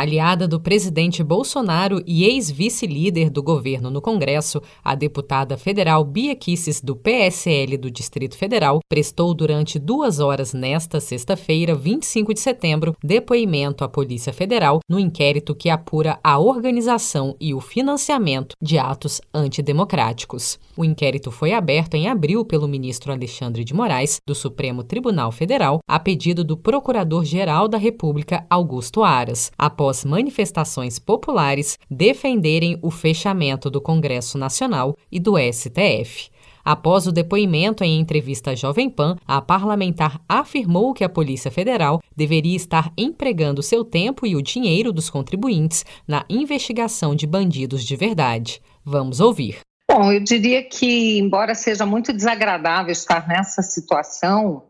Aliada do presidente Bolsonaro e ex-vice-líder do governo no Congresso, a deputada federal Bia Kisses, do PSL do Distrito Federal, prestou durante duas horas nesta sexta-feira, 25 de setembro, depoimento à Polícia Federal no inquérito que apura a organização e o financiamento de atos antidemocráticos. O inquérito foi aberto em abril pelo ministro Alexandre de Moraes, do Supremo Tribunal Federal, a pedido do Procurador-Geral da República, Augusto Aras após manifestações populares defenderem o fechamento do Congresso Nacional e do STF. Após o depoimento em entrevista à Jovem Pan, a parlamentar afirmou que a Polícia Federal deveria estar empregando seu tempo e o dinheiro dos contribuintes na investigação de bandidos de verdade. Vamos ouvir. Bom, eu diria que, embora seja muito desagradável estar nessa situação,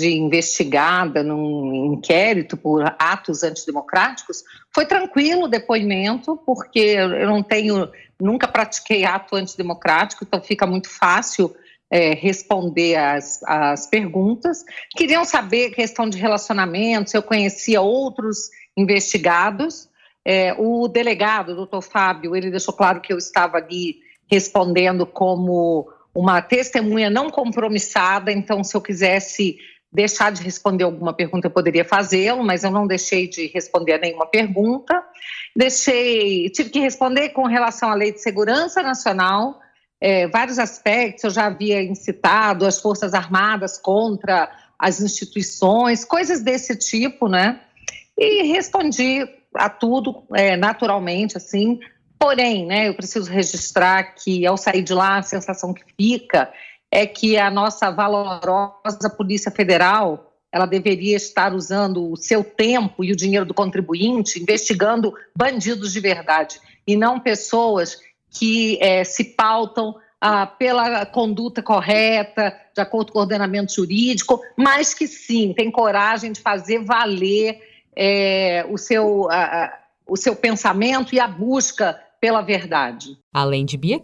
de investigada num inquérito por atos antidemocráticos, foi tranquilo o depoimento, porque eu não tenho, nunca pratiquei ato antidemocrático, então fica muito fácil é, responder as, as perguntas. Queriam saber questão de relacionamento, se eu conhecia outros investigados. É, o delegado, o doutor Fábio, ele deixou claro que eu estava ali respondendo como uma testemunha não compromissada, então se eu quisesse deixar de responder alguma pergunta, eu poderia fazê-lo, mas eu não deixei de responder nenhuma pergunta. Deixei, tive que responder com relação à Lei de Segurança Nacional, é, vários aspectos, eu já havia incitado as Forças Armadas contra as instituições, coisas desse tipo, né? E respondi a tudo é, naturalmente, assim. Porém, né, eu preciso registrar que ao sair de lá, a sensação que fica é que a nossa valorosa Polícia Federal ela deveria estar usando o seu tempo e o dinheiro do contribuinte investigando bandidos de verdade e não pessoas que é, se pautam ah, pela conduta correta, de acordo com o ordenamento jurídico, mas que sim, tem coragem de fazer valer é, o, seu, o seu pensamento e a busca pela verdade. Além de Bia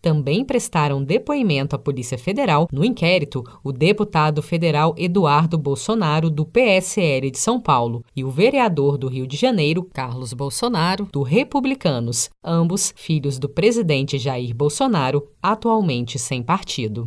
também prestaram depoimento à Polícia Federal no inquérito o deputado federal Eduardo Bolsonaro, do PSL de São Paulo, e o vereador do Rio de Janeiro, Carlos Bolsonaro, do Republicanos, ambos filhos do presidente Jair Bolsonaro, atualmente sem partido.